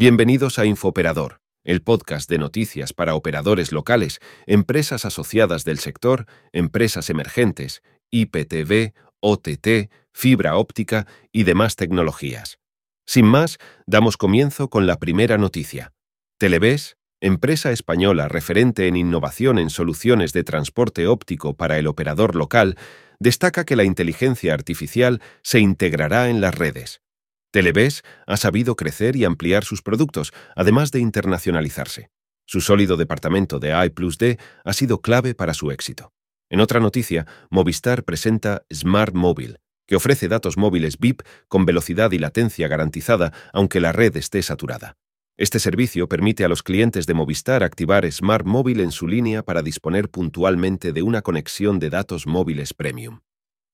Bienvenidos a Infooperador, el podcast de noticias para operadores locales, empresas asociadas del sector, empresas emergentes, IPTV, OTT, fibra óptica y demás tecnologías. Sin más, damos comienzo con la primera noticia. Televes, empresa española referente en innovación en soluciones de transporte óptico para el operador local, destaca que la inteligencia artificial se integrará en las redes. Televes ha sabido crecer y ampliar sus productos, además de internacionalizarse. Su sólido departamento de I D ha sido clave para su éxito. En otra noticia, Movistar presenta Smart Mobile, que ofrece datos móviles VIP con velocidad y latencia garantizada aunque la red esté saturada. Este servicio permite a los clientes de Movistar activar Smart Mobile en su línea para disponer puntualmente de una conexión de datos móviles premium.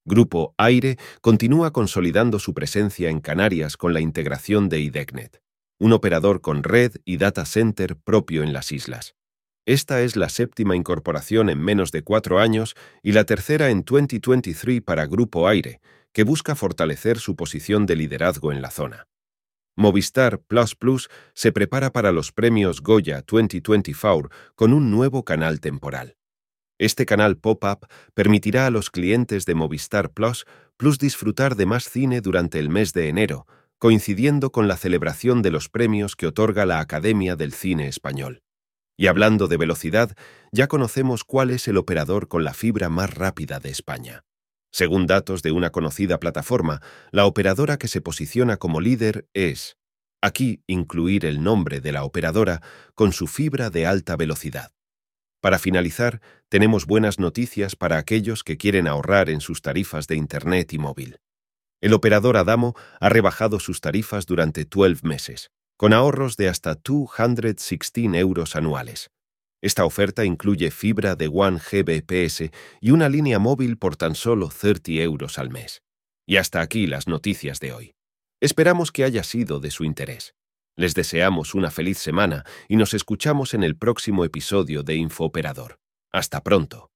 Grupo Aire continúa consolidando su presencia en Canarias con la integración de IDECnet, un operador con red y data center propio en las islas. Esta es la séptima incorporación en menos de cuatro años y la tercera en 2023 para Grupo Aire, que busca fortalecer su posición de liderazgo en la zona. Movistar Plus Plus se prepara para los premios Goya 2024 con un nuevo canal temporal. Este canal pop-up permitirá a los clientes de Movistar Plus Plus disfrutar de más cine durante el mes de enero, coincidiendo con la celebración de los premios que otorga la Academia del Cine Español. Y hablando de velocidad, ya conocemos cuál es el operador con la fibra más rápida de España. Según datos de una conocida plataforma, la operadora que se posiciona como líder es, aquí incluir el nombre de la operadora, con su fibra de alta velocidad. Para finalizar, tenemos buenas noticias para aquellos que quieren ahorrar en sus tarifas de Internet y móvil. El operador Adamo ha rebajado sus tarifas durante 12 meses, con ahorros de hasta 216 euros anuales. Esta oferta incluye fibra de 1 Gbps y una línea móvil por tan solo 30 euros al mes. Y hasta aquí las noticias de hoy. Esperamos que haya sido de su interés. Les deseamos una feliz semana y nos escuchamos en el próximo episodio de Infooperador. Hasta pronto.